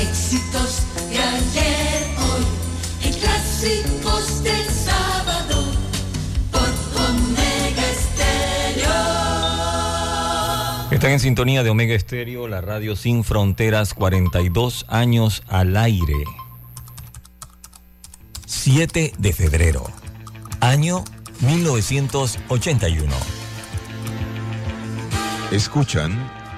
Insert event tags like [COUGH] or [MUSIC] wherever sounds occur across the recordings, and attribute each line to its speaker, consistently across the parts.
Speaker 1: éxitos de ayer, hoy y clásicos del sábado por Omega Estéreo.
Speaker 2: Están en sintonía de Omega Estéreo, la radio sin fronteras, 42 años al aire. 7 de febrero, año 1981.
Speaker 3: Escuchan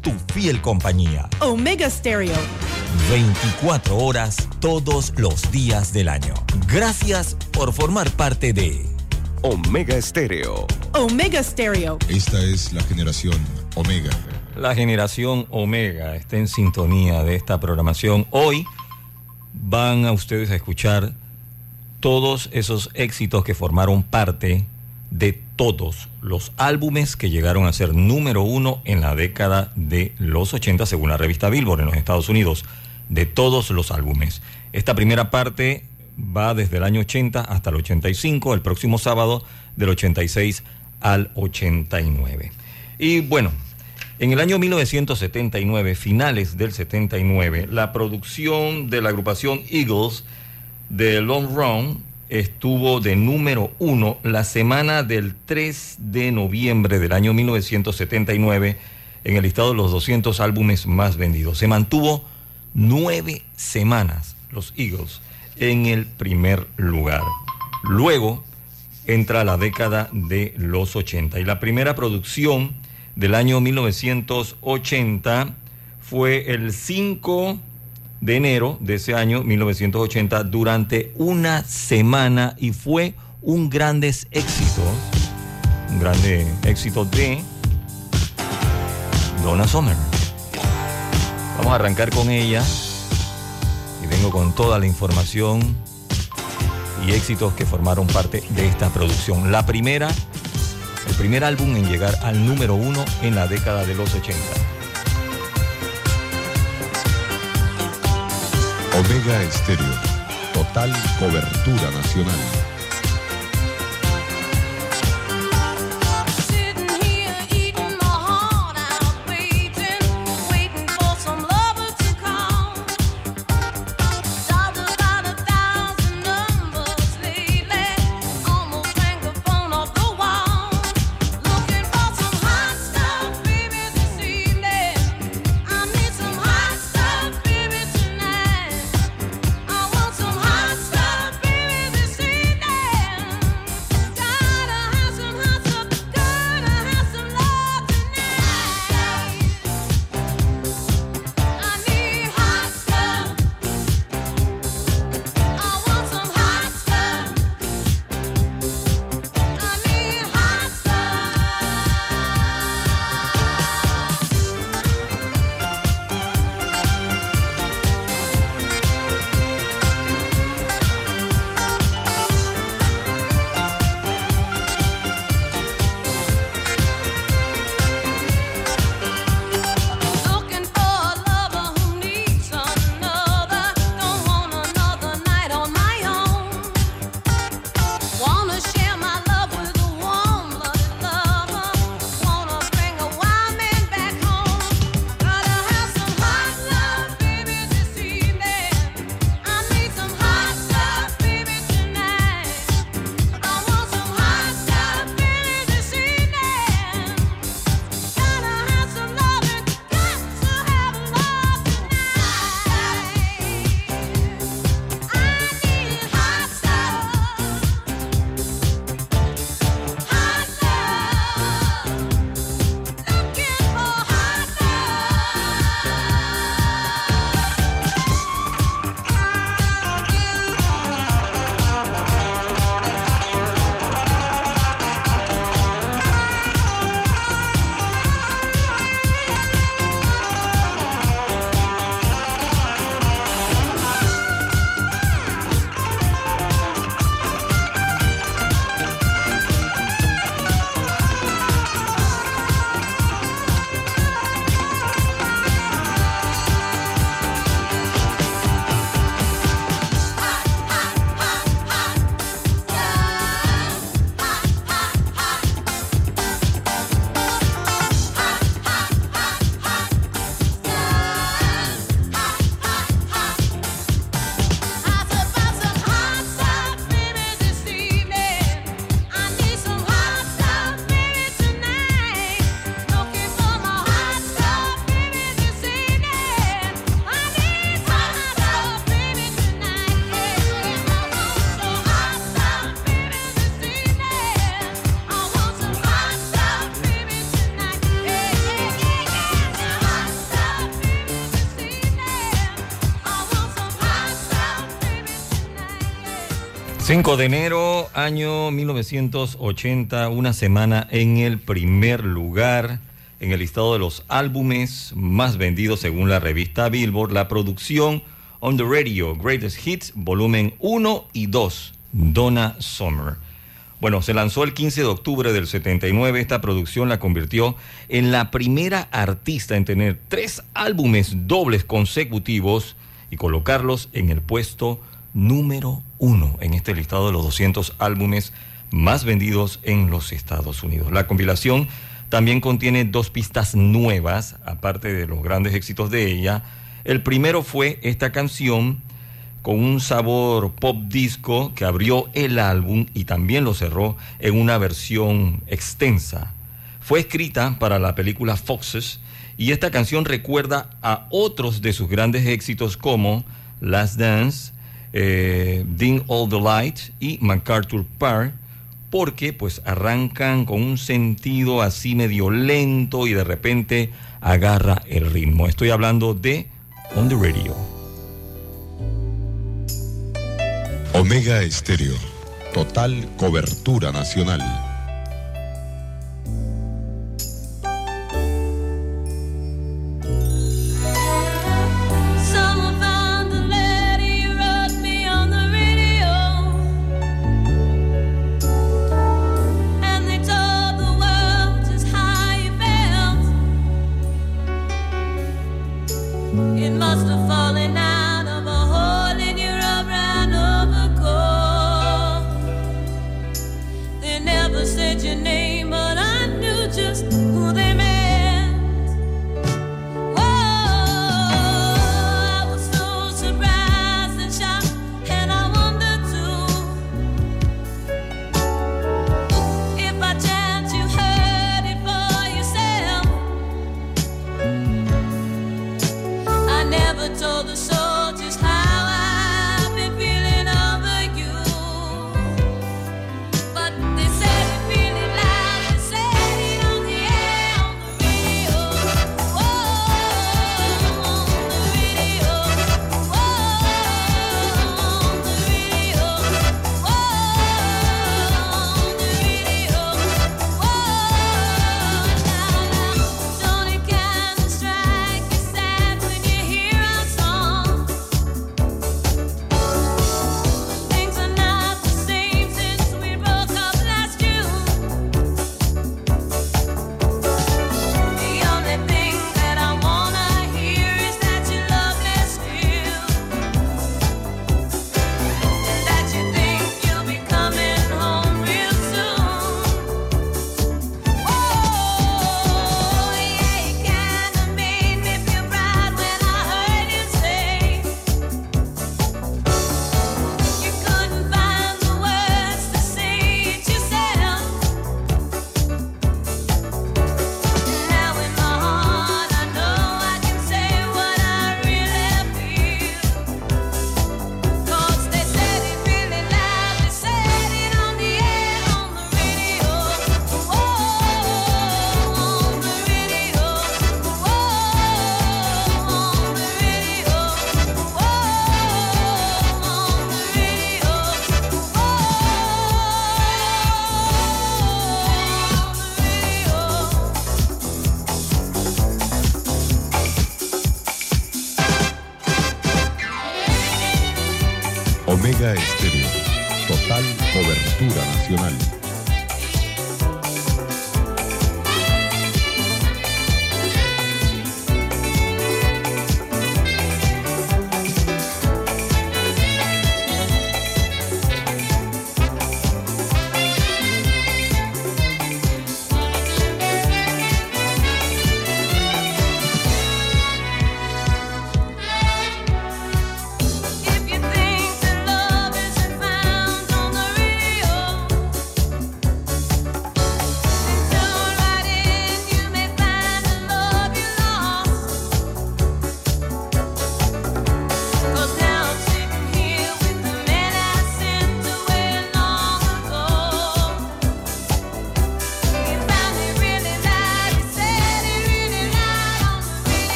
Speaker 2: tu fiel compañía.
Speaker 4: Omega Stereo.
Speaker 2: 24 horas todos los días del año. Gracias por formar parte de
Speaker 5: Omega Estéreo.
Speaker 4: Omega Stereo.
Speaker 3: Esta es la generación Omega.
Speaker 2: La generación Omega. Está en sintonía de esta programación. Hoy van a ustedes a escuchar todos esos éxitos que formaron parte de todos los álbumes que llegaron a ser número uno en la década de los 80 según la revista Billboard en los Estados Unidos, de todos los álbumes. Esta primera parte va desde el año 80 hasta el 85, el próximo sábado del 86 al 89. Y bueno, en el año 1979, finales del 79, la producción de la agrupación Eagles de Long Run estuvo de número uno la semana del 3 de noviembre del año 1979 en el listado de los 200 álbumes más vendidos. Se mantuvo nueve semanas los Eagles en el primer lugar. Luego entra la década de los 80 y la primera producción del año 1980 fue el 5 de enero de ese año 1980 durante una semana y fue un grande éxito, un grande éxito de Donna Summer. Vamos a arrancar con ella y vengo con toda la información y éxitos que formaron parte de esta producción. La primera, el primer álbum en llegar al número uno en la década de los 80.
Speaker 3: Omega Estéreo, total cobertura nacional.
Speaker 2: 5 de enero, año 1980, una semana en el primer lugar en el listado de los álbumes más vendidos según la revista Billboard, la producción On the Radio, Greatest Hits, volumen 1 y 2, Donna Summer. Bueno, se lanzó el 15 de octubre del 79. Esta producción la convirtió en la primera artista en tener tres álbumes dobles consecutivos y colocarlos en el puesto número uno en este listado de los 200 álbumes más vendidos en los Estados Unidos. La compilación también contiene dos pistas nuevas, aparte de los grandes éxitos de ella. El primero fue esta canción con un sabor pop disco que abrió el álbum y también lo cerró en una versión extensa. Fue escrita para la película Foxes y esta canción recuerda a otros de sus grandes éxitos como Last Dance, eh, All the Lights y MacArthur Park, porque pues arrancan con un sentido así medio lento y de repente agarra el ritmo. Estoy hablando de On the Radio.
Speaker 3: Omega Estéreo. Total cobertura nacional.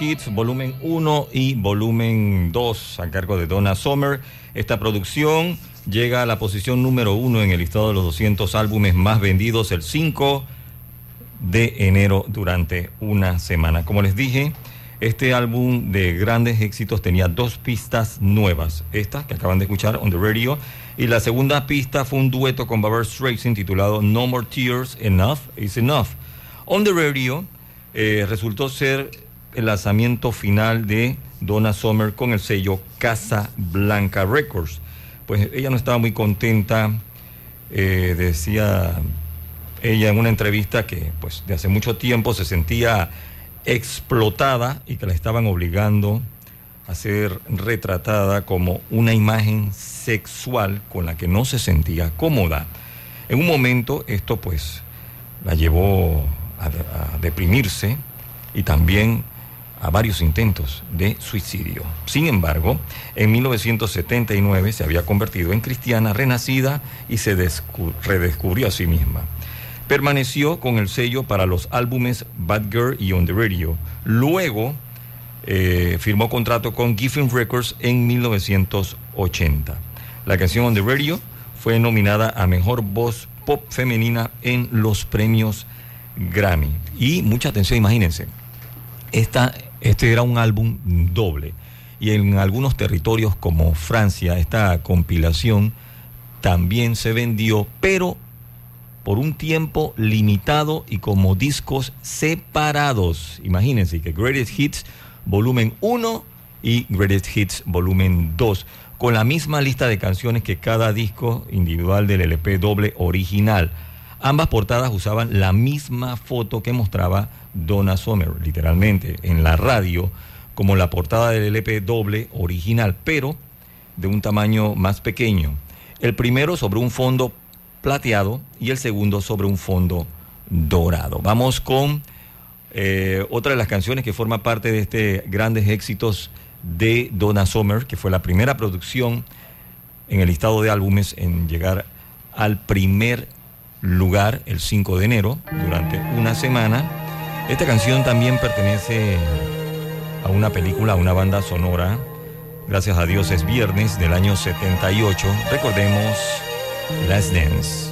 Speaker 2: Hits, volumen 1 y volumen 2, a cargo de Donna Summer. Esta producción llega a la posición número 1 en el listado de los 200 álbumes más vendidos el 5 de enero durante una semana. Como les dije, este álbum de grandes éxitos tenía dos pistas nuevas. Esta que acaban de escuchar on the radio. Y la segunda pista fue un dueto con Barbara Streisand titulado No More Tears, Enough is Enough. On the radio eh, resultó ser el lanzamiento final de Donna Summer con el sello Casa Blanca Records. Pues ella no estaba muy contenta, eh, decía ella en una entrevista que pues de hace mucho tiempo se sentía explotada y que la estaban obligando a ser retratada como una imagen sexual con la que no se sentía cómoda. En un momento esto pues la llevó a, a deprimirse y también a varios intentos de suicidio. Sin embargo, en 1979 se había convertido en cristiana renacida y se descu- redescubrió a sí misma. Permaneció con el sello para los álbumes Bad Girl y On the Radio. Luego eh, firmó contrato con Giffen Records en 1980. La canción On the Radio fue nominada a Mejor Voz Pop Femenina en los premios Grammy. Y mucha atención, imagínense, esta, este era un álbum doble. Y en algunos territorios como Francia, esta compilación también se vendió, pero por un tiempo limitado y como discos separados. Imagínense que Greatest Hits volumen 1 y Greatest Hits volumen 2, con la misma lista de canciones que cada disco individual del LP doble original. Ambas portadas usaban la misma foto que mostraba Donna Summer, literalmente, en la radio, como la portada del LP doble original, pero de un tamaño más pequeño. El primero sobre un fondo plateado y el segundo sobre un fondo dorado. Vamos con eh, otra de las canciones que forma parte de este grandes éxitos de Donna Summer, que fue la primera producción en el listado de álbumes en llegar al primer lugar el 5 de enero durante una semana. Esta canción también pertenece a una película, a una banda sonora. Gracias a Dios es viernes del año 78. Recordemos Last Dance.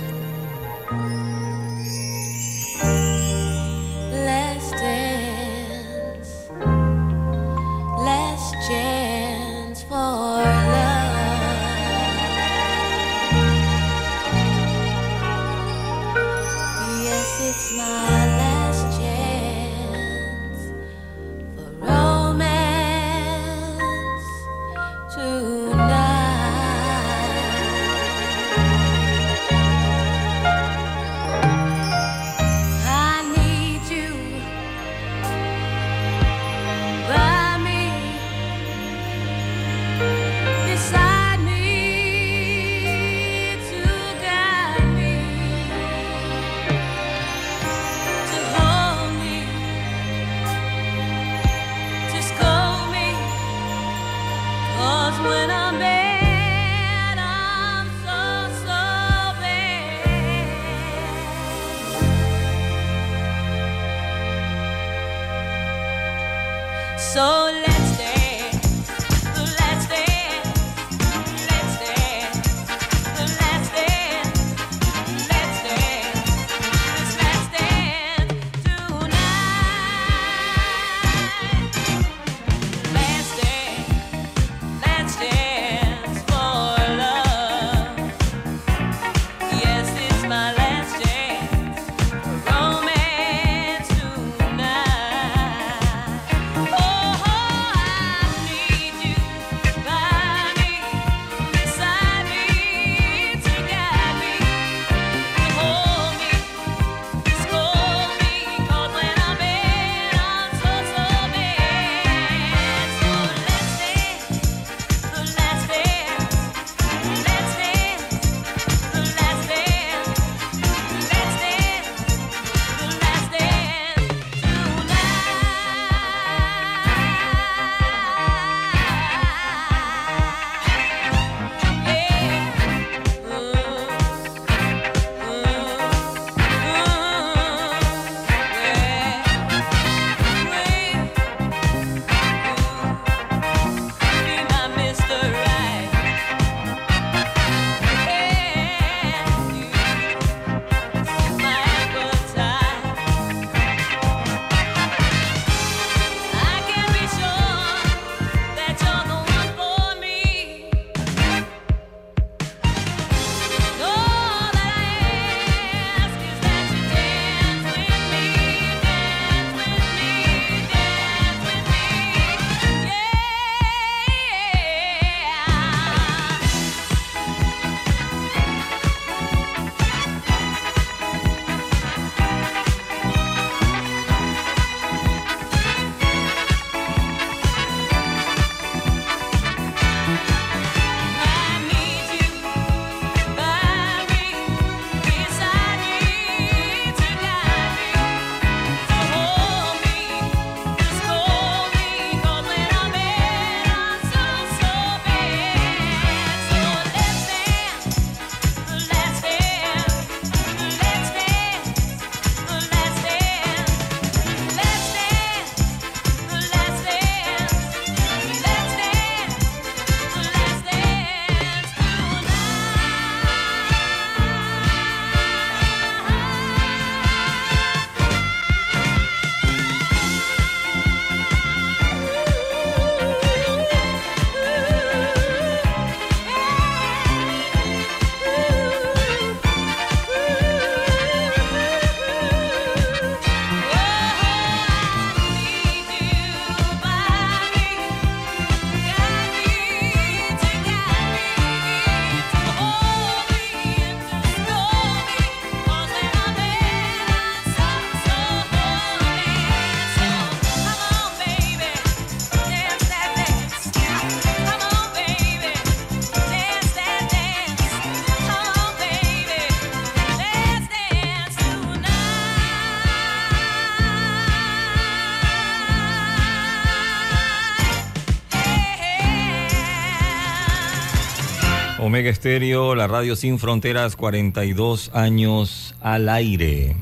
Speaker 2: Omega Estéreo, la radio sin fronteras, 42 años al aire.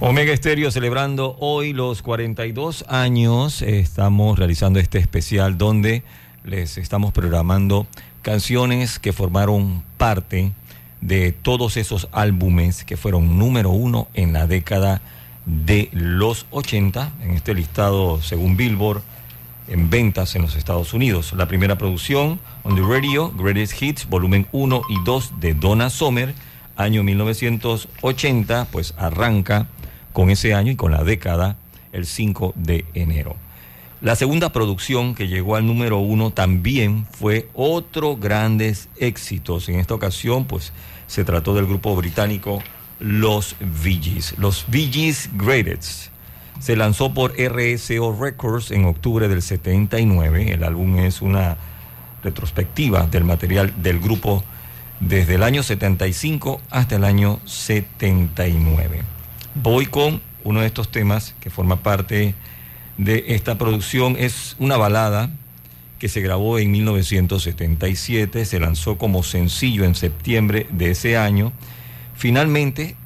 Speaker 2: Omega Estéreo celebrando hoy los 42 años. Estamos realizando este especial donde les estamos programando canciones que formaron parte de todos esos álbumes que fueron número uno en la década de los 80, en este listado según Billboard, en ventas en los Estados Unidos. La primera producción, On the Radio, Greatest Hits, volumen 1 y 2 de Donna Summer, año 1980, pues arranca con ese año y con la década el 5 de enero. La segunda producción que llegó al número uno también fue otro grandes éxitos. En esta ocasión, pues se trató del grupo británico Los Bee. Los Bee Greatest se lanzó por RSO Records en octubre del 79. El álbum es una retrospectiva del material del grupo desde el año 75 hasta el año 79. Voy con uno de estos temas que forma parte de esta producción. Es una balada que se grabó en 1977, se lanzó como sencillo en septiembre de ese año. Finalmente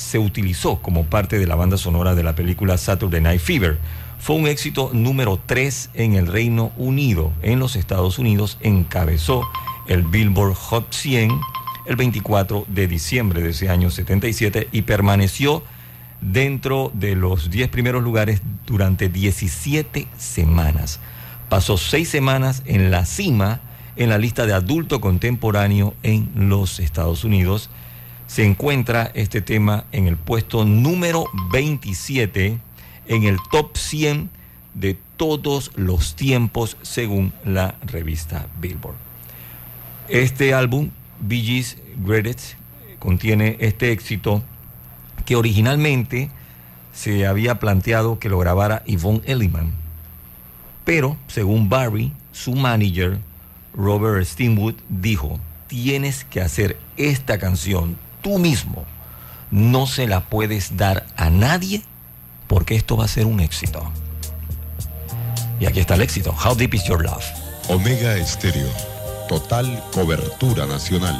Speaker 2: se utilizó como parte de la banda sonora de la película Saturday Night Fever. Fue un éxito número 3 en el Reino Unido. En los Estados Unidos encabezó el Billboard Hot 100 el 24 de diciembre de ese año 77 y permaneció dentro de los 10 primeros lugares durante 17 semanas. Pasó 6 semanas en la cima en la lista de adulto contemporáneo en los Estados Unidos. Se encuentra este tema en el puesto número 27 en el top 100 de todos los tiempos según la revista Billboard. Este álbum, Bee Gees Greatest, contiene este éxito que originalmente se había planteado que lo grabara Yvonne Elliman. Pero, según Barry, su manager, Robert Steenwood, dijo, tienes que hacer esta canción tú mismo. No se la puedes dar a nadie porque esto va a ser un éxito. Y aquí está el éxito. How Deep Is Your Love?
Speaker 6: Omega Estéreo. Total cobertura nacional.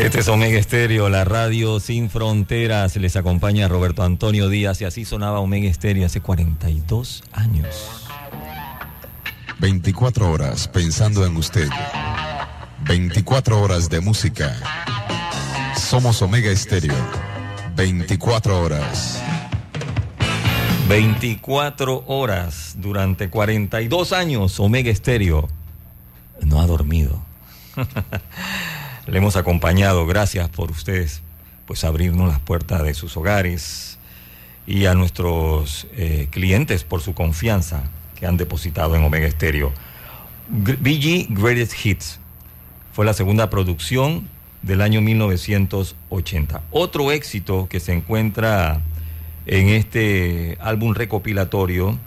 Speaker 3: Este es Omega Estéreo, la radio sin fronteras. Les acompaña Roberto Antonio Díaz y así sonaba Omega Estéreo hace 42 años.
Speaker 7: 24 horas pensando en usted. 24 horas de música. Somos Omega Estéreo. 24 horas.
Speaker 3: 24 horas durante 42 años, Omega Estéreo no ha dormido. [LAUGHS] Le hemos acompañado, gracias por ustedes, pues abrirnos las puertas de sus hogares y a nuestros eh, clientes por su confianza que han depositado en Omega Estéreo. BG Greatest Hits fue la segunda producción del año 1980. Otro éxito que se encuentra en este álbum recopilatorio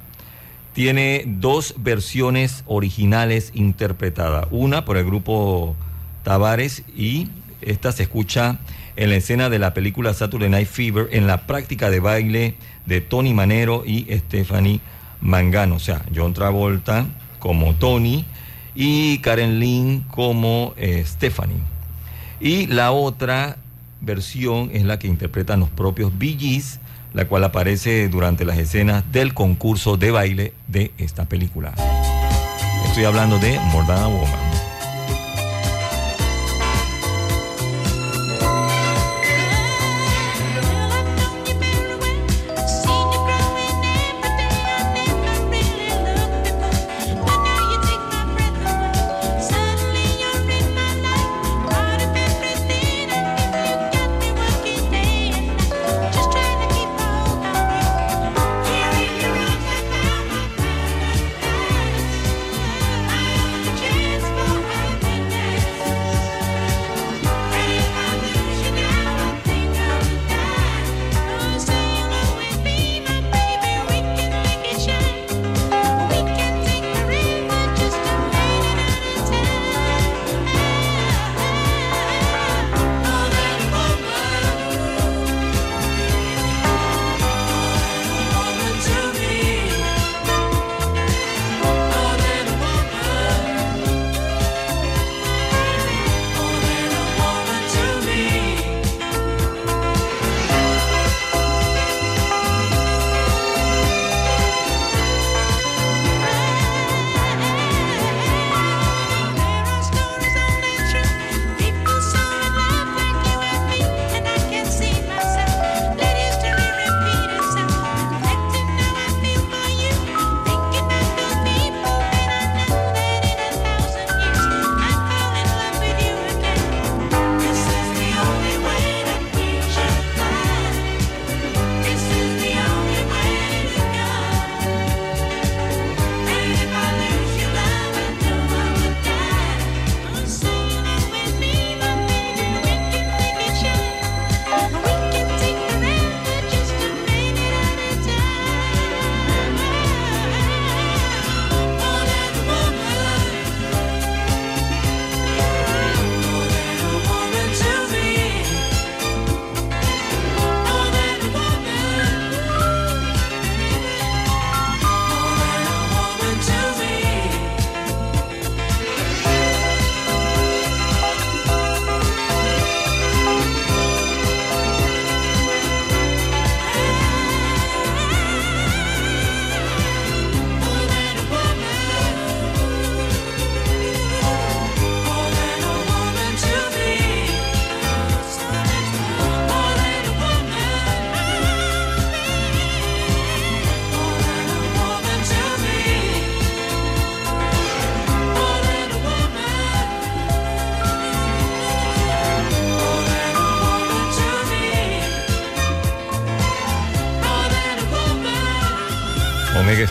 Speaker 3: tiene dos versiones originales interpretadas. Una por el grupo Tavares y esta se escucha en la escena de la película Saturday Night Fever en la práctica de baile de Tony Manero y Stephanie Mangano. O sea, John Travolta como Tony y Karen Lynn como eh, Stephanie. Y la otra versión es la que interpretan los propios Bee Gees, la cual aparece durante las escenas del concurso de baile de esta película. Estoy hablando de More Than a Woman.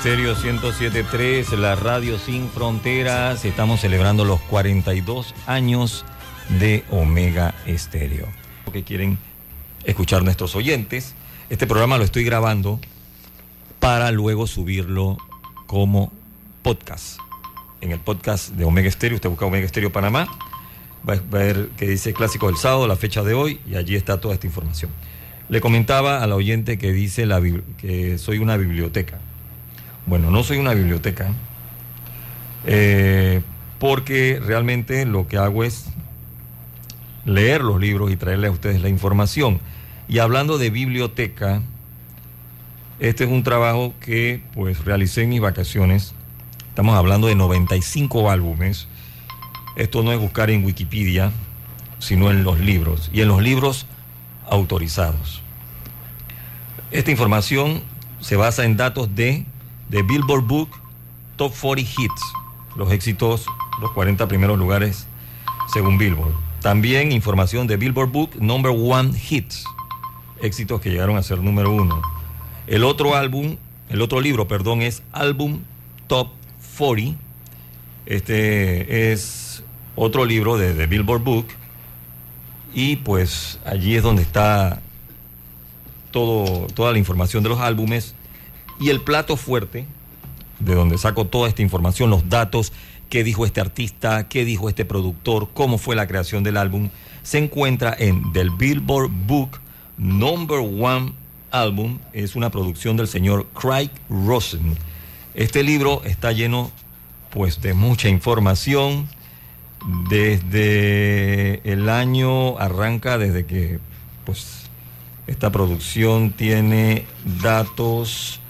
Speaker 3: Estéreo 107.3, la radio sin fronteras. Estamos celebrando los 42 años
Speaker 2: de Omega Estéreo. Que quieren escuchar nuestros oyentes. Este programa lo estoy grabando para luego subirlo como podcast. En el podcast de Omega Estéreo, usted busca Omega Estéreo Panamá, va a ver que dice Clásico del Sábado, la fecha de hoy, y allí está toda esta información. Le comentaba al oyente que dice la, que soy una biblioteca. Bueno, no soy una biblioteca, eh, porque realmente lo que hago es leer los libros y traerles a ustedes la información. Y hablando de biblioteca, este es un trabajo que pues realicé en mis vacaciones. Estamos hablando de 95 álbumes. Esto no es buscar en Wikipedia, sino en los libros. Y en los libros autorizados. Esta información se basa en datos de, de Billboard Book Top 40 Hits, los éxitos, los 40 primeros lugares según Billboard. También información de Billboard Book Number One Hits, éxitos que llegaron a ser número uno. El otro álbum, el otro libro, perdón, es Álbum Top 40. Este es otro libro de, de Billboard Book. Y pues allí es donde está todo, toda la información de los álbumes. Y el plato fuerte, de donde saco toda esta información, los datos, qué dijo este artista, qué dijo este productor, cómo fue la creación del álbum, se encuentra en del Billboard Book Number One Album. Es una producción del señor Craig Rosen. Este libro está lleno pues de mucha información. Desde el año arranca desde que pues esta producción tiene datos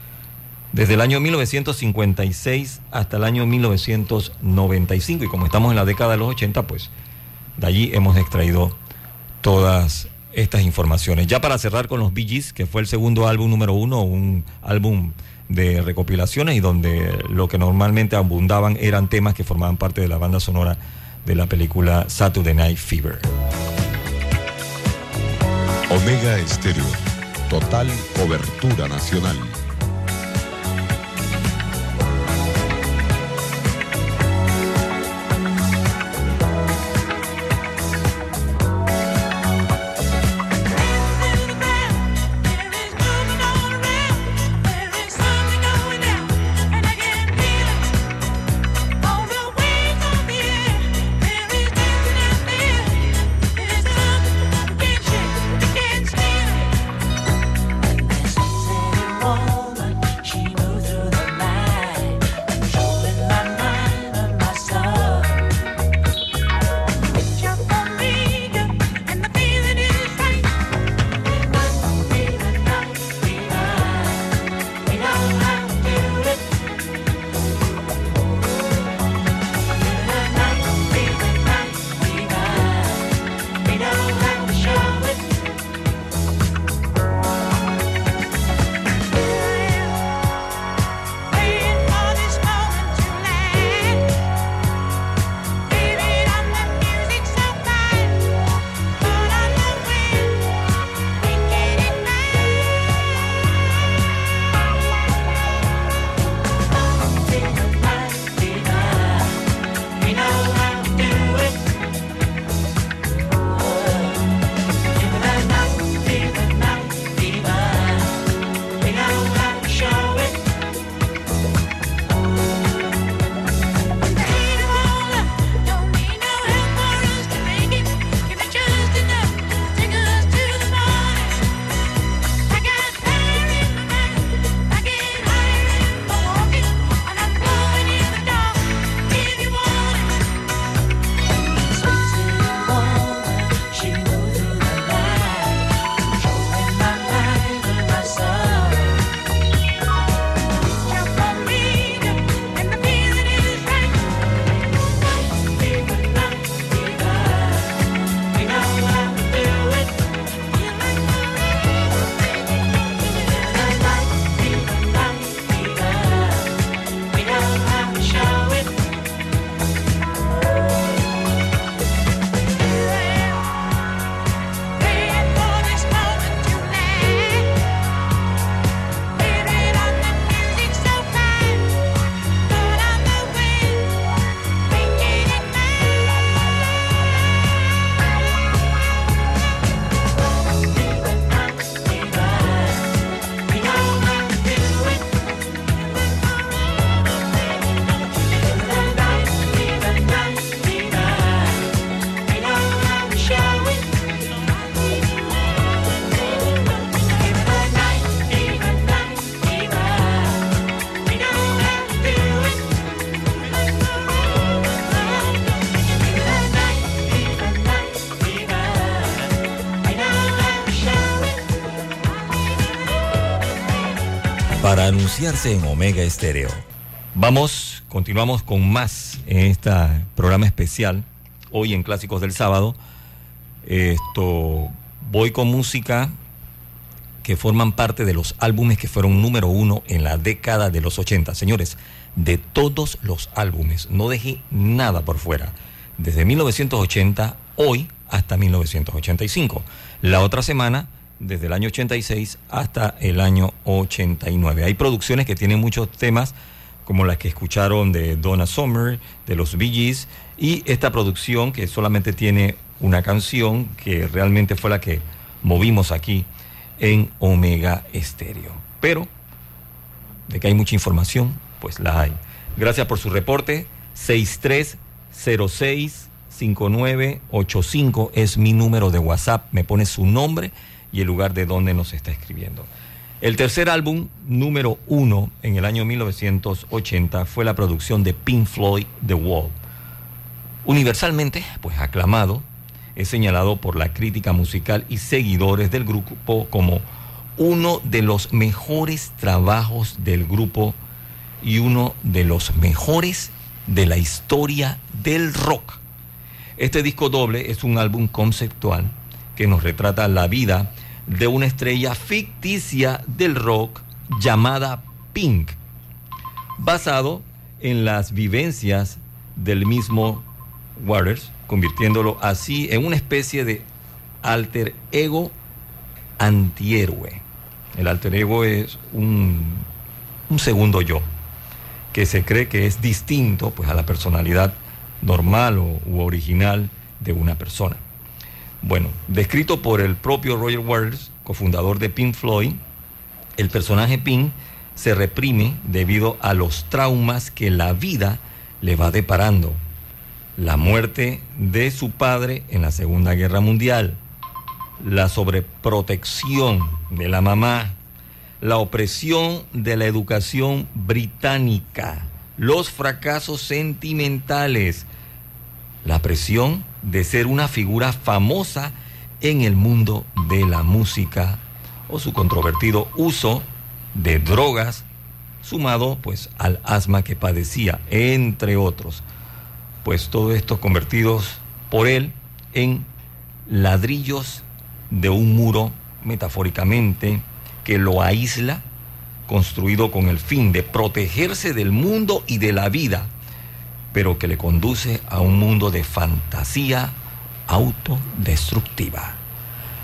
Speaker 2: desde el año 1956 hasta el año 1995 y como estamos en la década de los 80 pues de allí hemos extraído todas estas informaciones. Ya para cerrar con los Bee Gees, que fue el segundo álbum número uno, un álbum de recopilaciones y donde lo que normalmente abundaban eran temas que formaban parte de la banda sonora de la película Saturday Night Fever.
Speaker 3: Omega Estéreo. Total cobertura nacional.
Speaker 8: En Omega Estéreo.
Speaker 2: Vamos, continuamos con más en este programa especial, hoy en Clásicos del Sábado. Esto, voy con música que forman parte de los álbumes que fueron número uno en la década de los 80. Señores, de todos los álbumes, no dejé nada por fuera. Desde 1980, hoy, hasta 1985. La otra semana, desde el año 86 hasta el año 89. Hay producciones que tienen muchos temas, como las que escucharon de Donna Summer, de los Bee Gees, y esta producción que solamente tiene una canción que realmente fue la que movimos aquí en Omega Estéreo. Pero, de que hay mucha información, pues la hay. Gracias por su reporte. 6306-5985 es mi número de WhatsApp. Me pone su nombre y el lugar de donde nos está escribiendo. El tercer álbum, número uno, en el año 1980, fue la producción de Pink Floyd, The Wall. Universalmente, pues aclamado, es señalado por la crítica musical y seguidores del grupo como uno de los mejores trabajos del grupo y uno de los mejores de la historia del rock. Este disco doble es un álbum conceptual que nos retrata la vida de una estrella ficticia del rock llamada Pink, basado en las vivencias del mismo Waters, convirtiéndolo así en una especie de alter ego antihéroe. El alter ego es un, un segundo yo, que se cree que es distinto pues, a la personalidad normal o, u original de una persona. Bueno, descrito por el propio Roger Waters, cofundador de Pink Floyd, el personaje Pink se reprime debido a los traumas que la vida le va deparando. La muerte de su padre en la Segunda Guerra Mundial, la sobreprotección de la mamá, la opresión de la educación británica, los fracasos sentimentales, la presión de ser una figura famosa en el mundo de la música o su controvertido uso de drogas sumado pues al asma que padecía entre otros. Pues todo esto convertidos por él en ladrillos de un muro metafóricamente que lo aísla construido con el fin de protegerse del mundo y de la vida pero que le conduce a un mundo de fantasía autodestructiva.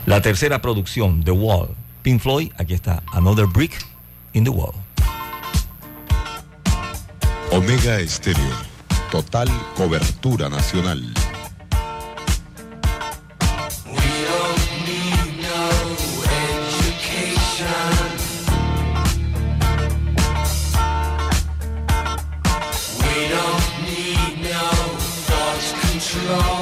Speaker 2: La tercera producción, The Wall, Pink Floyd, aquí está Another Brick in the Wall.
Speaker 3: Omega Estéreo. Total cobertura nacional.
Speaker 9: long.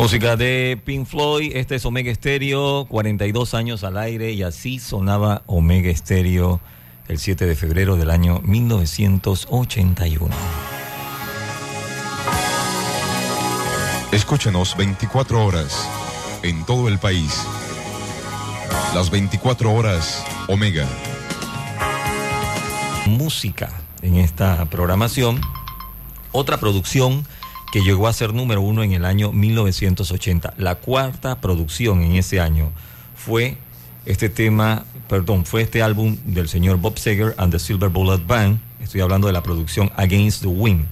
Speaker 2: Música de Pink Floyd, este es Omega Stereo, 42 años al aire y así sonaba Omega Stereo el 7 de febrero del año 1981.
Speaker 7: Escúchenos 24 horas en todo el país. Las 24 horas Omega.
Speaker 2: Música en esta programación, otra producción que llegó a ser número uno en el año 1980. La cuarta producción en ese año fue este tema, perdón, fue este álbum del señor Bob Seger and the Silver Bullet Band. Estoy hablando de la producción Against the Wind.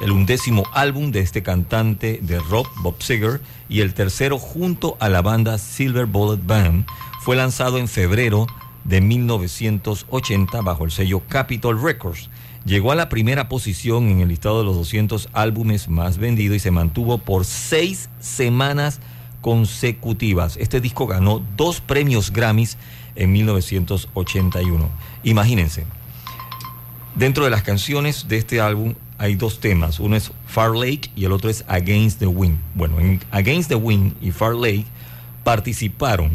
Speaker 2: El undécimo álbum de este cantante de rock, Bob Seger, y el tercero junto a la banda Silver Bullet Band, fue lanzado en febrero de 1980 bajo el sello Capitol Records. Llegó a la primera posición en el listado de los 200 álbumes más vendidos y se mantuvo por seis semanas consecutivas. Este disco ganó dos premios Grammys en 1981. Imagínense, dentro de las canciones de este álbum hay dos temas. Uno es Far Lake y el otro es Against the Wind. Bueno, en Against the Wind y Far Lake participaron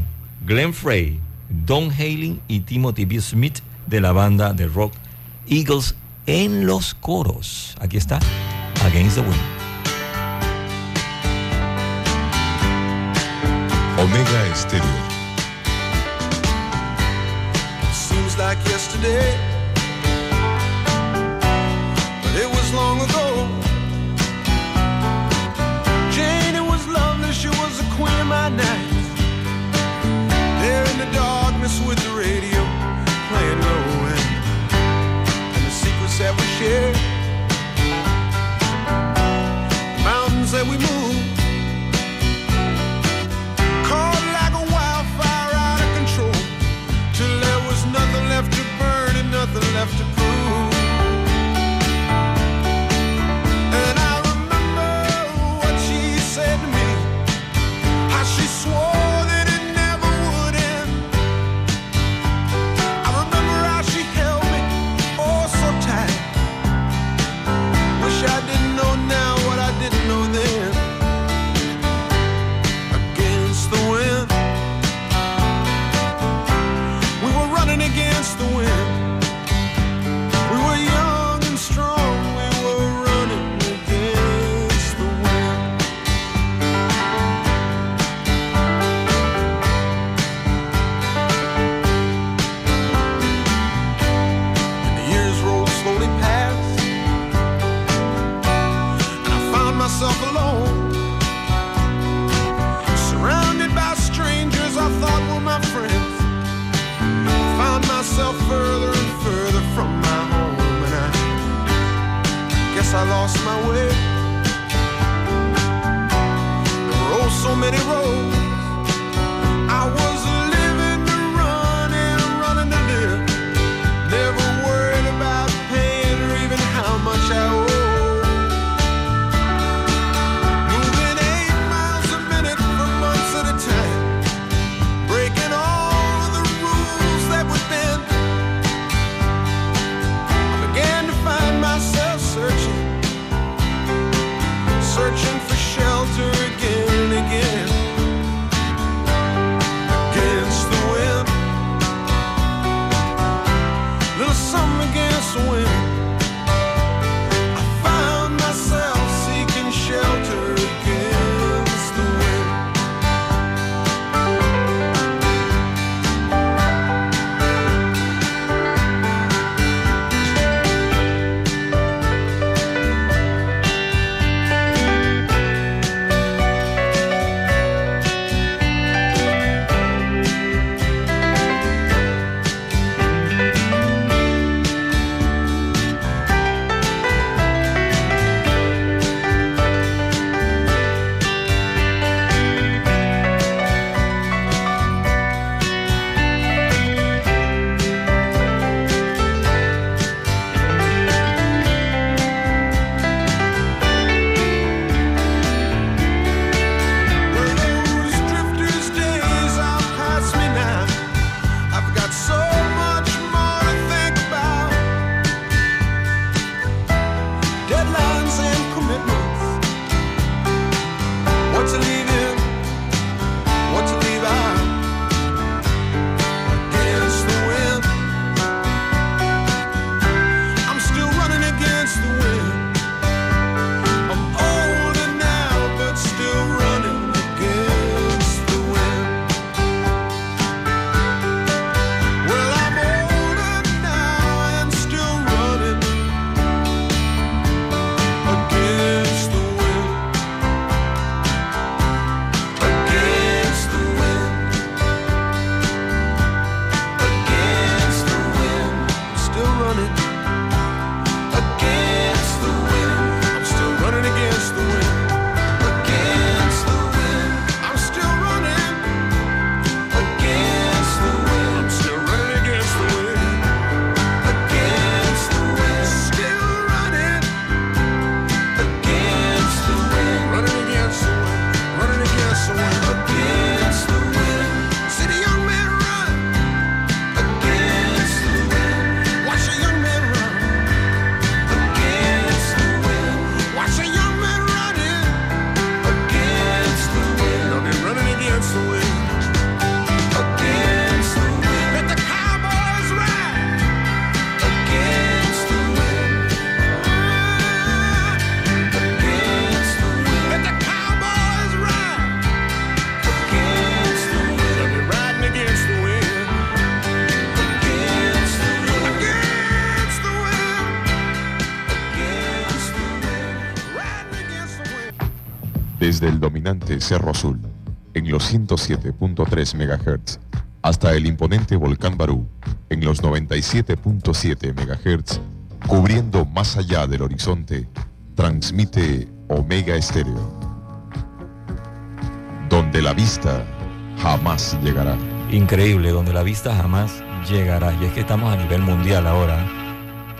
Speaker 2: Glenn Frey, Don Halen y Timothy B. Smith de la banda de rock Eagles en los coros. Aquí está, Against the Wind.
Speaker 7: Omega Estéreo.
Speaker 8: Seems like yesterday, but it was long ago. Jane, it was lovely, she was the queen of my nights. There in the darkness with the radio playing low and, and the
Speaker 3: yeah. Cerro Azul, en los 107.3 MHz, hasta el imponente Volcán Barú, en los 97.7 MHz, cubriendo más allá del horizonte, transmite Omega Estéreo. Donde la vista jamás llegará.
Speaker 2: Increíble, donde la vista jamás llegará. Y es que estamos a nivel mundial ahora,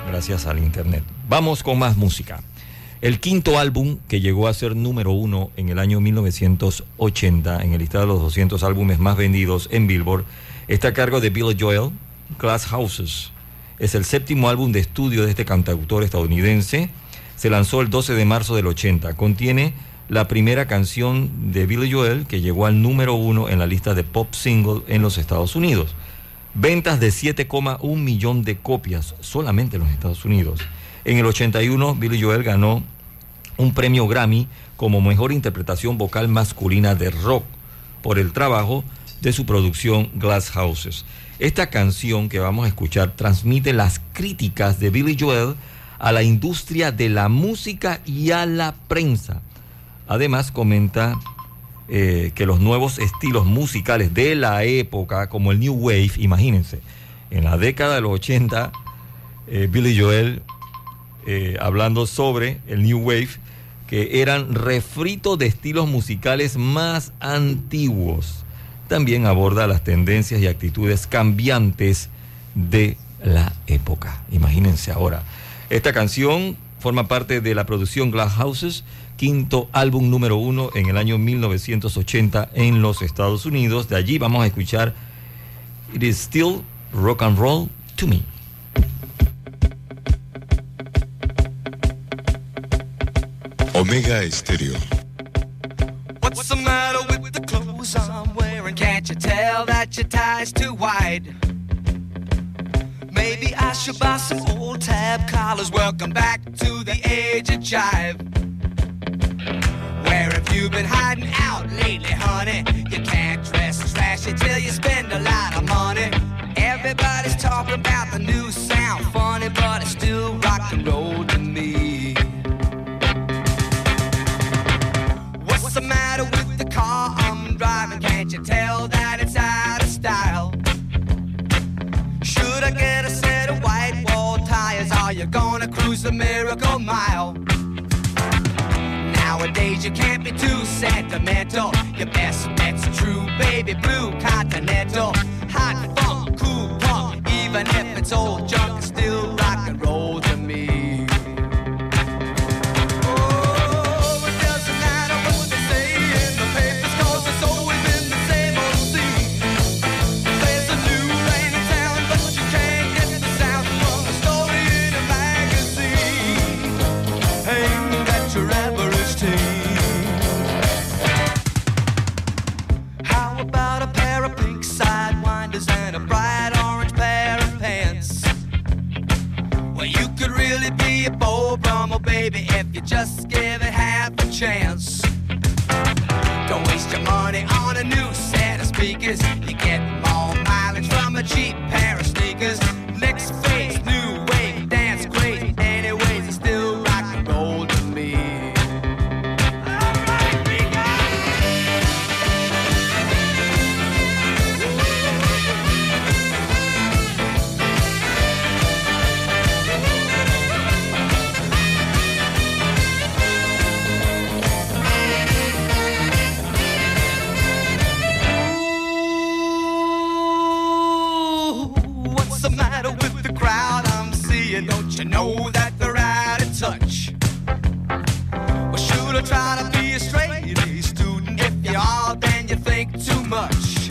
Speaker 2: gracias al Internet. Vamos con más música. El quinto álbum que llegó a ser número uno en el año 1980 en el listado de los 200 álbumes más vendidos en Billboard está a cargo de Billy Joel, Glass Houses. Es el séptimo álbum de estudio de este cantautor estadounidense. Se lanzó el 12 de marzo del 80. Contiene la primera canción de Billy Joel que llegó al número uno en la lista de pop single en los Estados Unidos. Ventas de 7,1 millón de copias solamente en los Estados Unidos. En el 81, Billy Joel ganó un premio Grammy como mejor interpretación vocal masculina de rock por el trabajo de su producción Glass Houses. Esta canción que vamos a escuchar transmite las críticas de Billy Joel a la industria de la música y a la prensa. Además comenta eh, que los nuevos estilos musicales de la época, como el New Wave, imagínense, en la década de los 80, eh, Billy Joel eh, hablando sobre el New Wave, que eran refritos de estilos musicales más antiguos. También aborda las tendencias y actitudes cambiantes de la época. Imagínense ahora. Esta canción forma parte de la producción Glass Houses, quinto álbum número uno en el año 1980 en los Estados Unidos. De allí vamos a escuchar It is still rock and roll to me.
Speaker 3: Omega Estéreo.
Speaker 9: What's the matter with the clothes I'm wearing? Can't you tell that your tie's too wide? Maybe I should buy some old tab collars. Welcome back to the age of jive. Where have you been hiding out lately, honey? You can't dress trashy till you spend a lot of money. Everybody's talking about the new sound, funny, but it's still rock and roll tell that it's out of style? Should I get a set of white wall tires? Are you gonna cruise the miracle mile? Nowadays you can't be too sentimental. Your best bet's true, baby blue continental. Hot funk, cool punk, even if it's old junk, it's still rock and roll baby, if you just give it half a chance. Don't waste your money on a new set of speakers. You get more mileage from a cheap know that they're out of touch? Well, should I try to be a straight A student? If you are, then you think too much.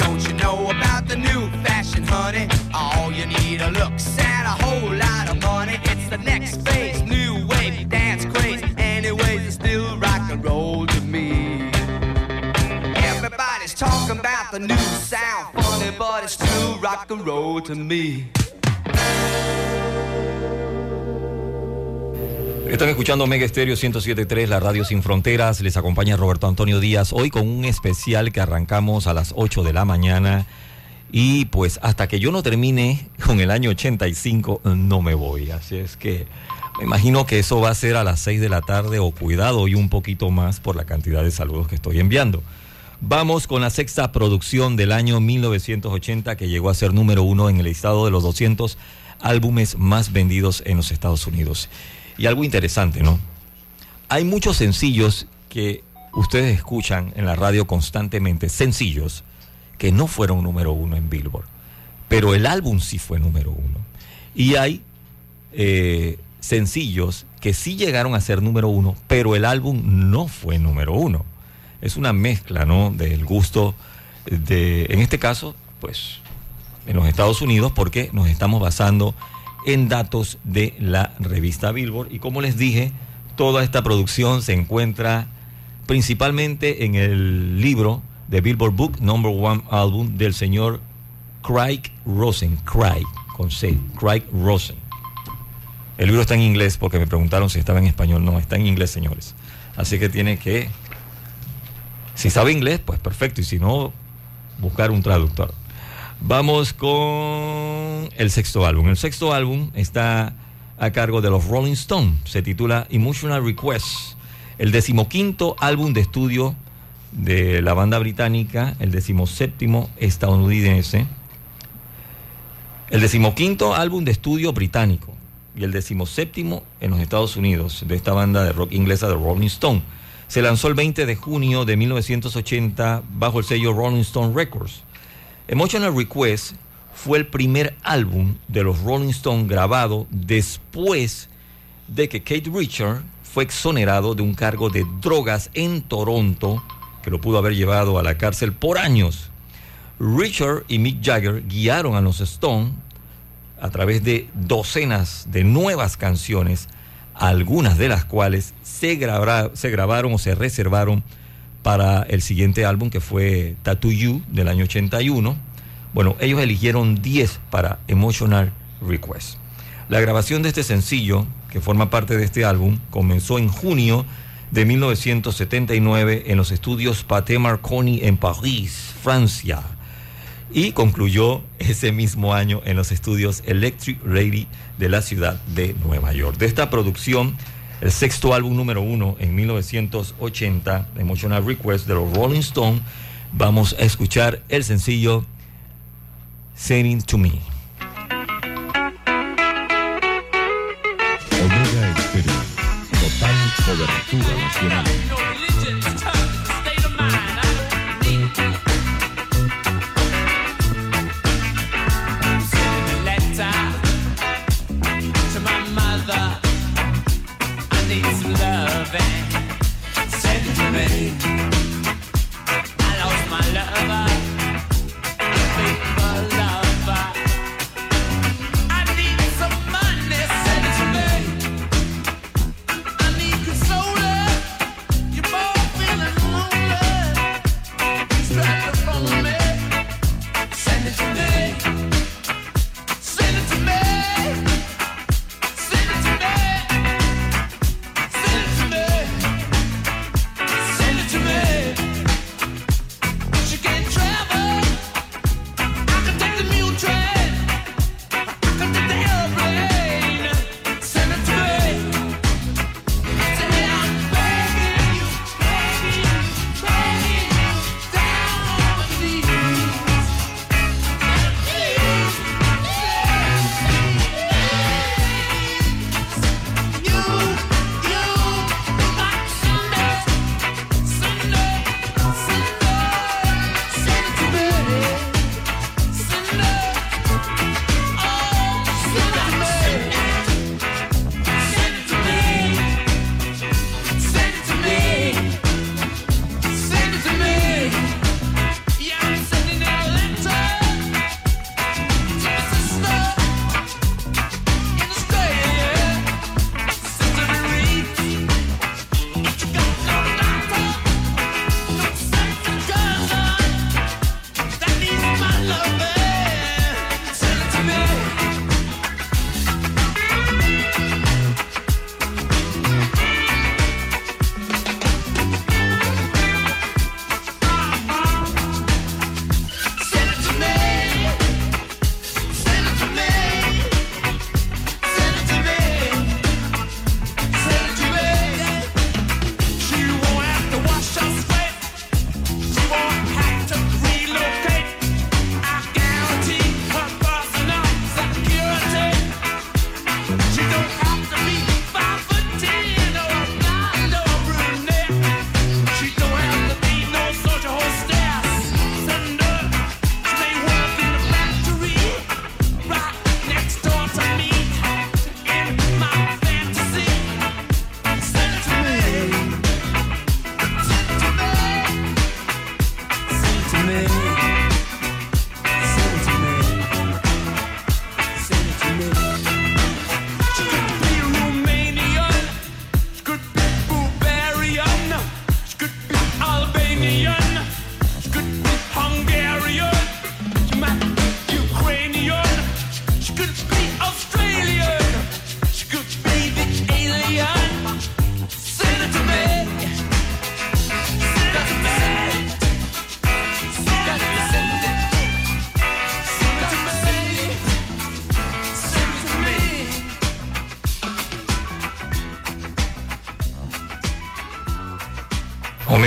Speaker 9: Don't you know about the new fashion, honey? All you need are looks and a whole lot of money. It's the next phase, new wave, dance craze. Anyways, it's still rock and roll to me. Everybody's talking about the new sound, funny, but it's still rock and roll to me.
Speaker 2: Están escuchando Mega Estéreo 107.3, la radio sin fronteras. Les acompaña Roberto Antonio Díaz. Hoy con un especial que arrancamos a las 8 de la mañana. Y pues hasta que yo no termine con el año 85, no me voy. Así es que Me imagino que eso va a ser a las 6 de la tarde o cuidado y un poquito más por la cantidad de saludos que estoy enviando. Vamos con la sexta producción del año 1980 que llegó a ser número uno en el listado de los 200 álbumes más vendidos en los Estados Unidos. Y algo interesante, ¿no? Hay muchos sencillos que ustedes escuchan en la radio constantemente, sencillos, que no fueron número uno en Billboard. Pero el álbum sí fue número uno. Y hay eh, sencillos que sí llegaron a ser número uno, pero el álbum no fue número uno. Es una mezcla, ¿no? Del gusto de, en este caso, pues, en los Estados Unidos, porque nos estamos basando en datos de la revista Billboard. Y como les dije, toda esta producción se encuentra principalmente en el libro de Billboard Book Number One Album del señor Craig Rosen. Craig, con C. Craig Rosen. El libro está en inglés porque me preguntaron si estaba en español. No, está en inglés, señores. Así que tiene que, si sabe inglés, pues perfecto. Y si no, buscar un traductor. Vamos con el sexto álbum. El sexto álbum está a cargo de los Rolling Stones. Se titula Emotional Request. El decimoquinto álbum de estudio de la banda británica, el decimoséptimo estadounidense. El decimoquinto álbum de estudio británico y el decimoséptimo en los Estados Unidos de esta banda de rock inglesa de Rolling Stone. Se lanzó el 20 de junio de 1980 bajo el sello Rolling Stone Records. Emotional Request fue el primer álbum de los Rolling Stone grabado después de que Kate Richard fue exonerado de un cargo de drogas en Toronto que lo pudo haber llevado a la cárcel por años. Richard y Mick Jagger guiaron a los Stone a través de docenas de nuevas canciones, algunas de las cuales se, se grabaron o se reservaron para el siguiente álbum que fue Tattoo You del año 81. Bueno, ellos eligieron 10 para Emotional Request. La grabación de este sencillo, que forma parte de este álbum, comenzó en junio de 1979 en los estudios Pathé Marconi en París, Francia y concluyó ese mismo año en los estudios Electric Lady de la ciudad de Nueva York. De esta producción, el sexto álbum número uno en 1980, Emotional Request de los Rolling Stone, vamos a escuchar el sencillo Saying to Me.
Speaker 3: Total cobertura.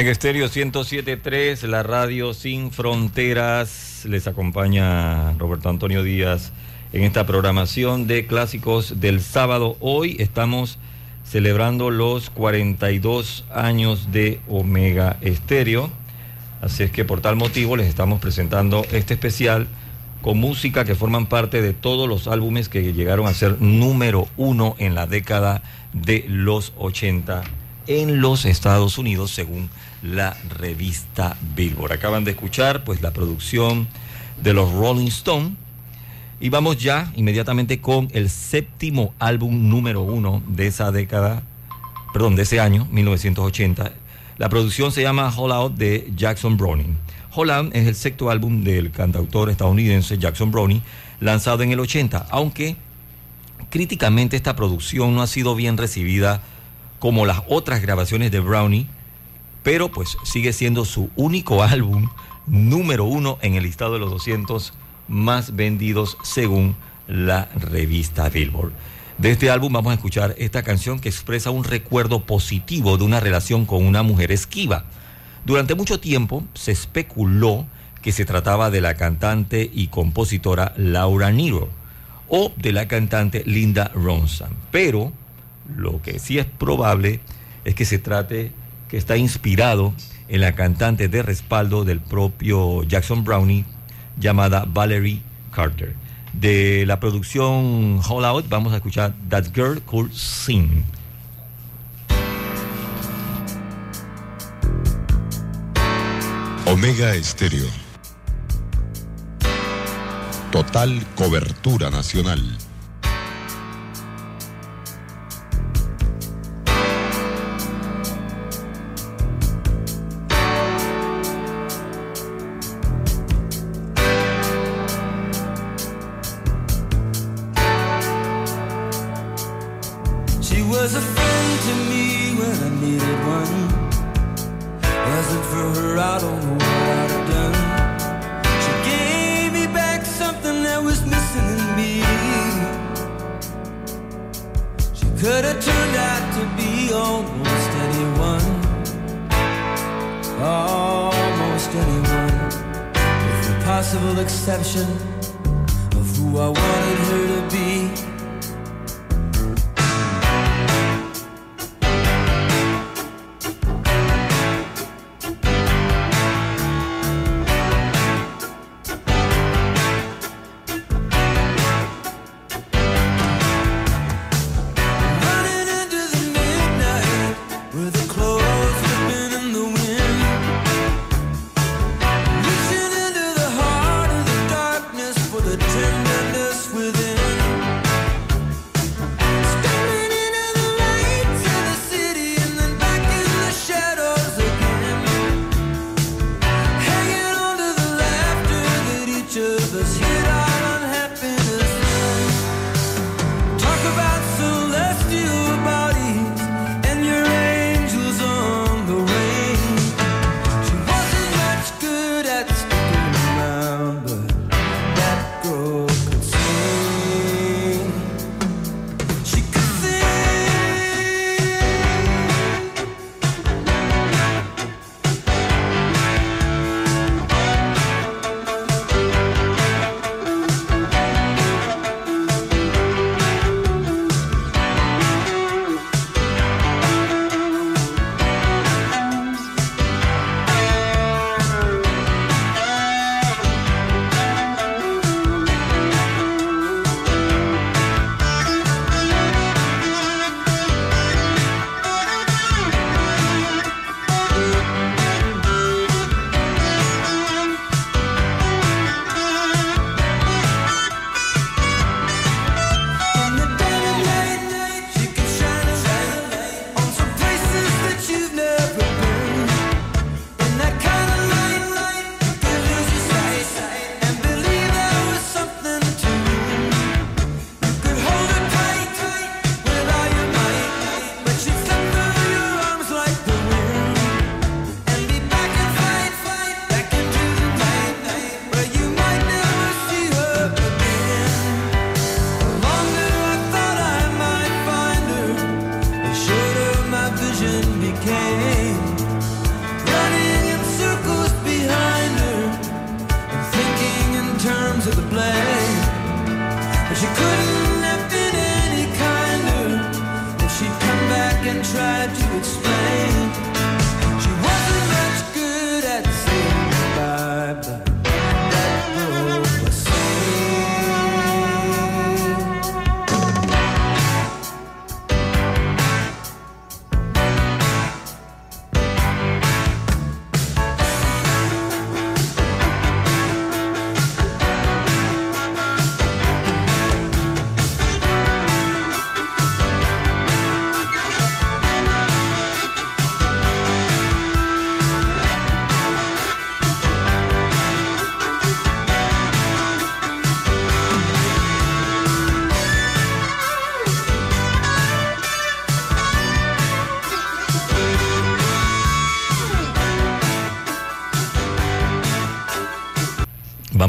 Speaker 2: Omega Estéreo 107.3, la radio sin fronteras. Les acompaña Roberto Antonio Díaz en esta programación de clásicos del sábado. Hoy estamos celebrando los 42 años de Omega Estéreo. Así es que por tal motivo les estamos presentando este especial con música que forman parte de todos los álbumes que llegaron a ser número uno en la década de los 80 en los Estados Unidos según la revista Billboard. Acaban de escuchar pues la producción de los Rolling Stones y vamos ya inmediatamente con el séptimo álbum número uno de esa década, perdón, de ese año, 1980. La producción se llama Hall Out de Jackson Browning. Hall es el sexto álbum del cantautor estadounidense Jackson Browning, lanzado en el 80, aunque críticamente esta producción no ha sido bien recibida como las otras grabaciones de Brownie, pero pues sigue siendo su único álbum número uno en el listado de los 200 más vendidos según la revista Billboard. De este álbum vamos a escuchar esta canción que expresa un recuerdo positivo de una relación con una mujer esquiva. Durante mucho tiempo se especuló que se trataba de la cantante y compositora Laura Nero o de la cantante Linda Ronstadt, pero lo que sí es probable es que se trate que está inspirado en la cantante de respaldo del propio Jackson Brownie llamada Valerie Carter. De la producción Hall Out vamos a escuchar That Girl Could Sing.
Speaker 10: Omega Estéreo. Total cobertura nacional.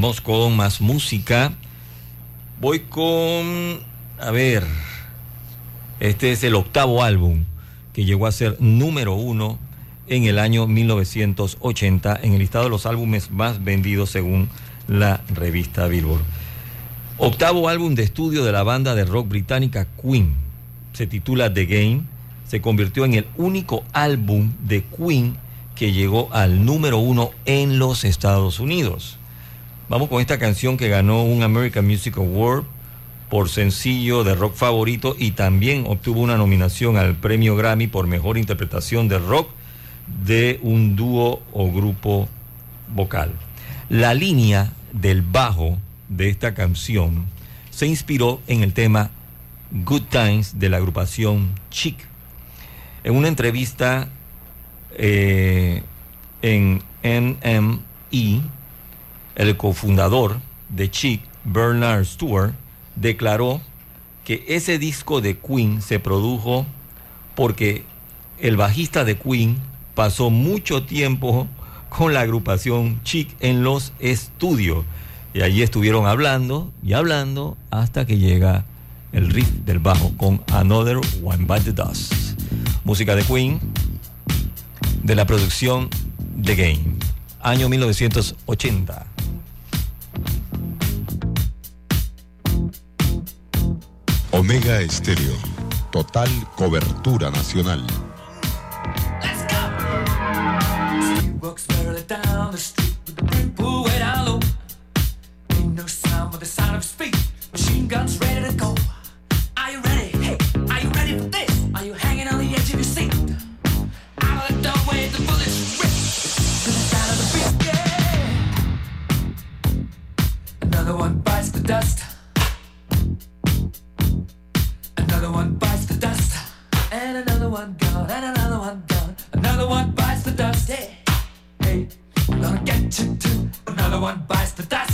Speaker 2: Vamos con más música. Voy con, a ver, este es el octavo álbum que llegó a ser número uno en el año 1980 en el listado de los álbumes más vendidos según la revista Billboard. Octavo álbum de estudio de la banda de rock británica Queen. Se titula The Game. Se convirtió en el único álbum de Queen que llegó al número uno en los Estados Unidos. Vamos con esta canción que ganó un American Music Award por sencillo de rock favorito y también obtuvo una nominación al premio Grammy por mejor interpretación de rock de un dúo o grupo vocal. La línea del bajo de esta canción se inspiró en el tema Good Times de la agrupación Chic. En una entrevista eh, en NME, el cofundador de Chic, Bernard Stewart, declaró que ese disco de Queen se produjo porque el bajista de Queen pasó mucho tiempo con la agrupación Chic en los estudios. Y allí estuvieron hablando y hablando hasta que llega el riff del bajo con Another One by the Dust. Música de Queen de la producción The Game, año 1980.
Speaker 3: Omega Estéreo. Total cobertura nacional.
Speaker 11: Dust. Another one gone. Another one bites the dust. Hey, hey, gonna get you too. Another one bites the dust.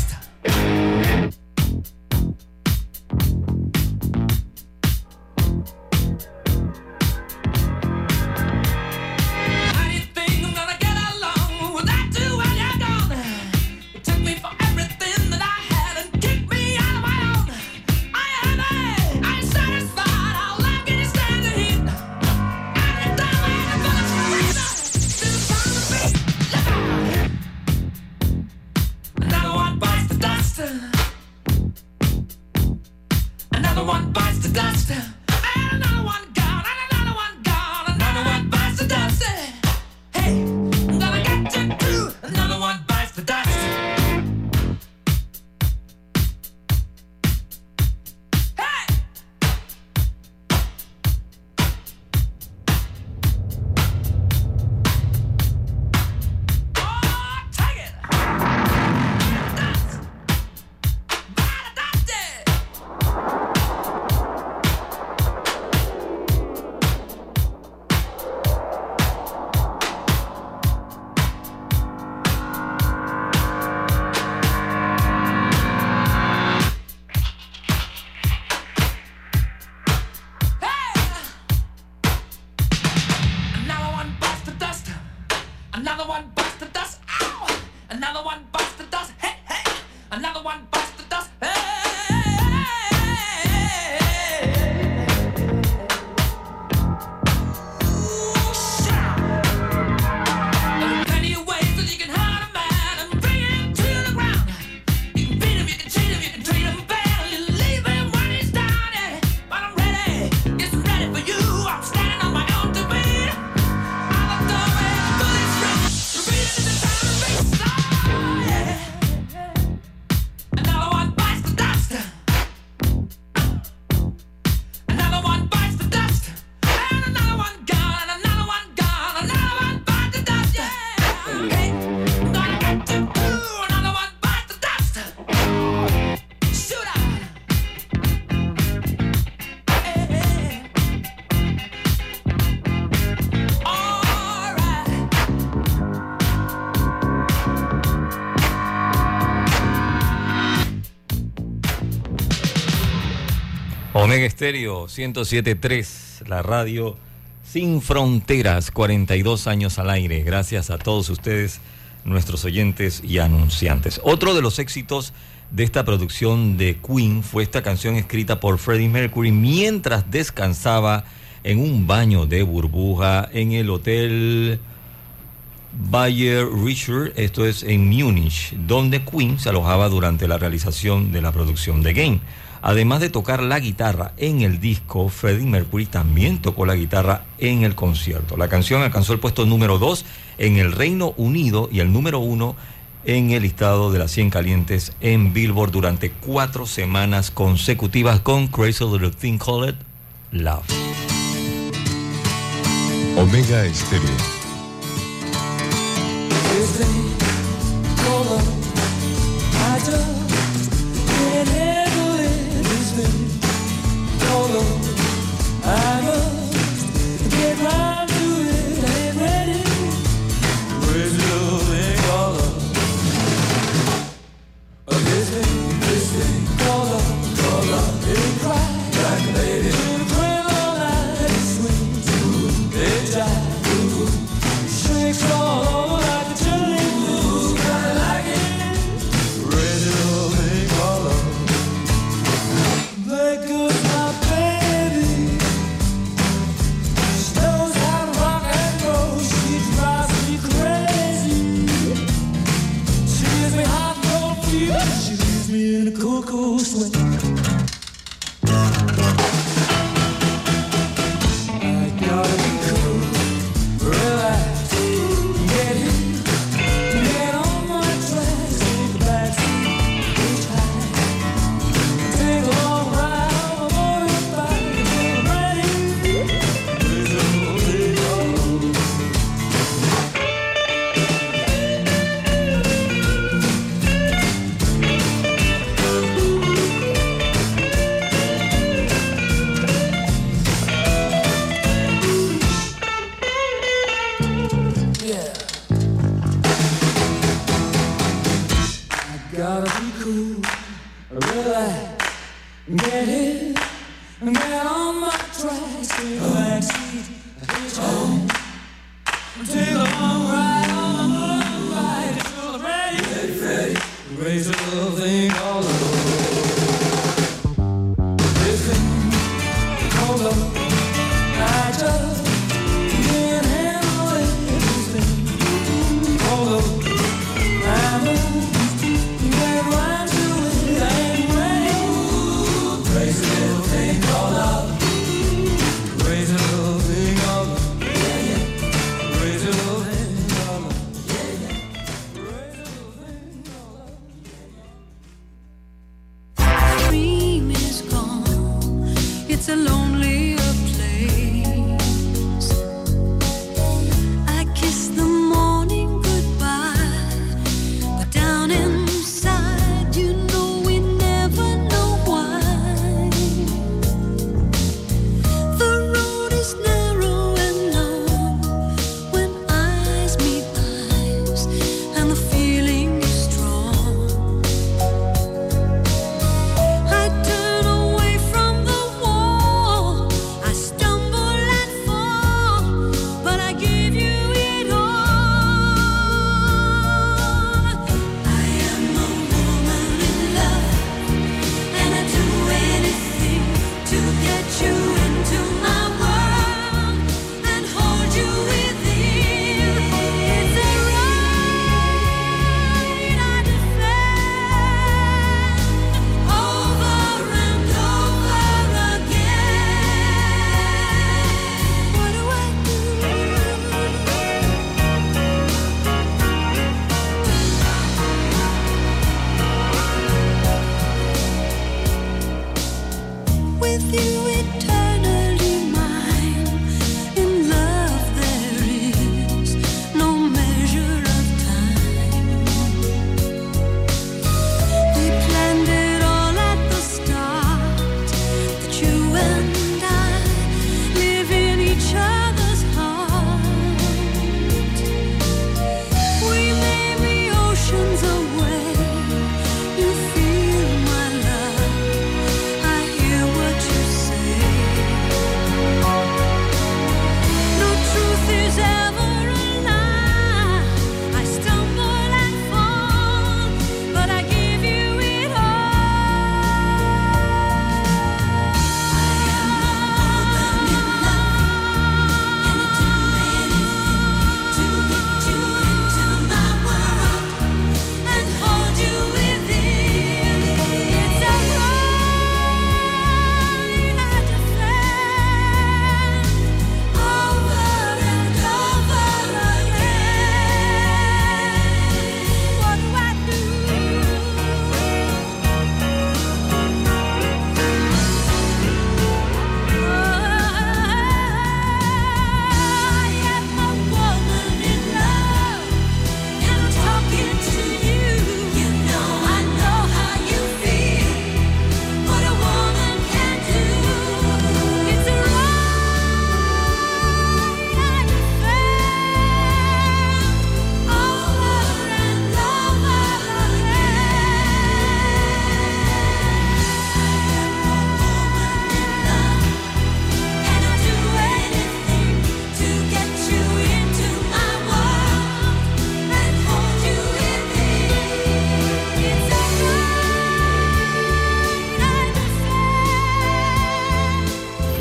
Speaker 2: Omega Estéreo 107.3, la radio sin fronteras, 42 años al aire. Gracias a todos ustedes, nuestros oyentes y anunciantes. Otro de los éxitos de esta producción de Queen fue esta canción escrita por Freddie Mercury mientras descansaba en un baño de burbuja en el hotel Bayer Richard, esto es en Múnich, donde Queen se alojaba durante la realización de la producción de Game. Además de tocar la guitarra en el disco, Freddie Mercury también tocó la guitarra en el concierto. La canción alcanzó el puesto número 2 en el Reino Unido y el número 1 en el listado de las 100 calientes en Billboard durante cuatro semanas consecutivas con Crazy Little Thing Called Love.
Speaker 10: Omega Estéreo.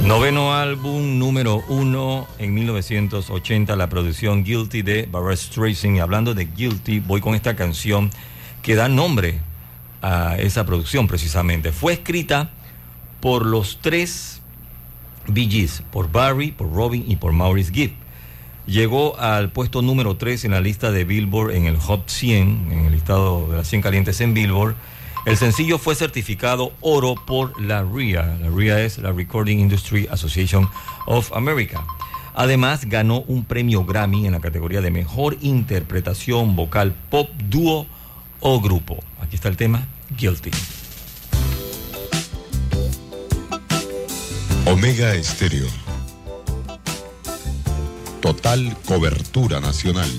Speaker 2: Noveno álbum número uno en 1980, la producción Guilty de Barrett Streisand. Y hablando de Guilty, voy con esta canción que da nombre a esa producción precisamente. Fue escrita por los tres Bee Gees, por Barry, por Robin y por Maurice Gibb. Llegó al puesto número 3 en la lista de Billboard en el Hot 100, en el listado de las 100 calientes en Billboard el sencillo fue certificado oro por la RIA. La RIA es la Recording Industry Association of America. Además, ganó un premio Grammy en la categoría de mejor interpretación vocal pop, dúo o grupo. Aquí está el tema Guilty.
Speaker 3: Omega Estéreo. Total cobertura nacional.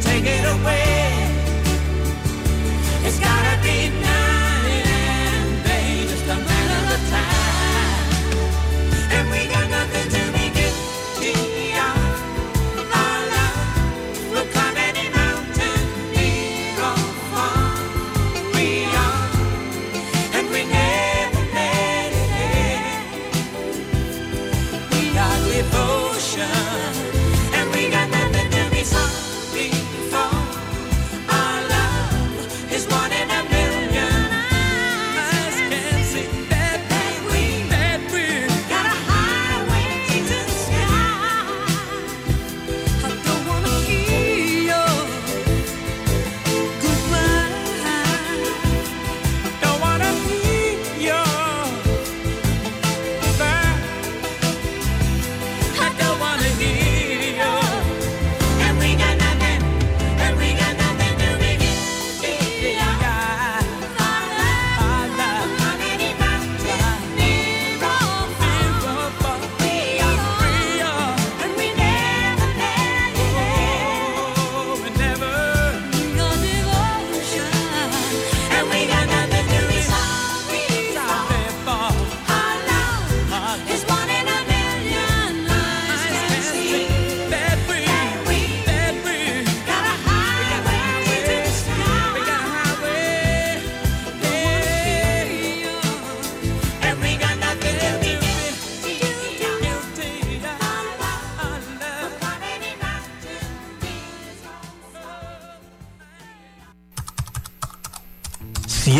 Speaker 1: take it away.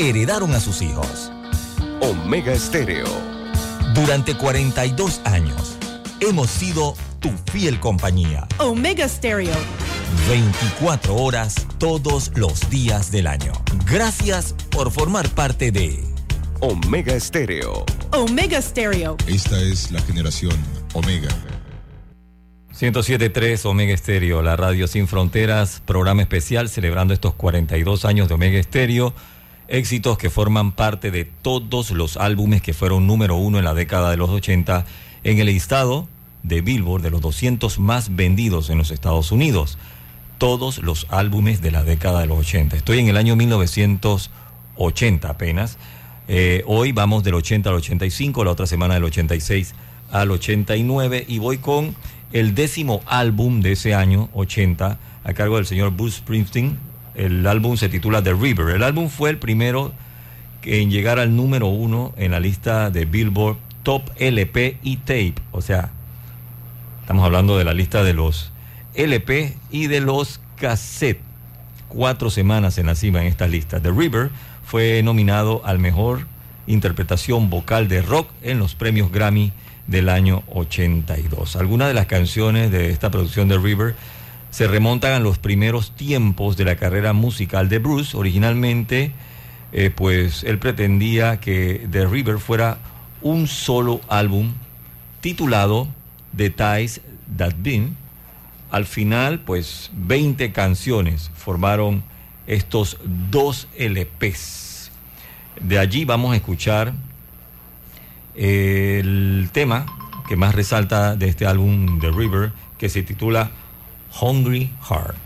Speaker 8: heredaron a sus hijos.
Speaker 5: Omega Estéreo.
Speaker 8: Durante 42 años hemos sido tu fiel compañía.
Speaker 4: Omega Stereo.
Speaker 8: 24 horas todos los días del año. Gracias por formar parte de
Speaker 5: Omega Estéreo.
Speaker 4: Omega Stereo.
Speaker 3: Esta es la generación Omega.
Speaker 2: 107.3 Omega Estéreo, la radio sin fronteras, programa especial celebrando estos 42 años de Omega Estéreo, éxitos que forman parte de todos los álbumes que fueron número uno en la década de los 80 en el listado de Billboard de los 200 más vendidos en los Estados Unidos. Todos los álbumes de la década de los 80. Estoy en el año 1980 apenas. Eh, hoy vamos del 80 al 85, la otra semana del 86 al 89 y voy con el décimo álbum de ese año 80 a cargo del señor Bruce Springsteen. El álbum se titula The River. El álbum fue el primero en llegar al número uno en la lista de Billboard Top LP y Tape. O sea, estamos hablando de la lista de los LP y de los cassette. Cuatro semanas en la cima en esta lista. The River fue nominado al mejor interpretación vocal de rock en los premios Grammy del año 82. Algunas de las canciones de esta producción de River se remontan a los primeros tiempos de la carrera musical de Bruce. Originalmente, eh, pues él pretendía que The River fuera un solo álbum titulado The Ties That Been. Al final, pues 20 canciones formaron estos dos LPs. De allí vamos a escuchar el tema que más resalta de este álbum The River, que se titula Hungry Heart.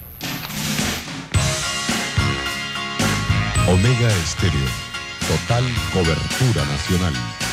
Speaker 3: Omega Estéreo, total cobertura nacional.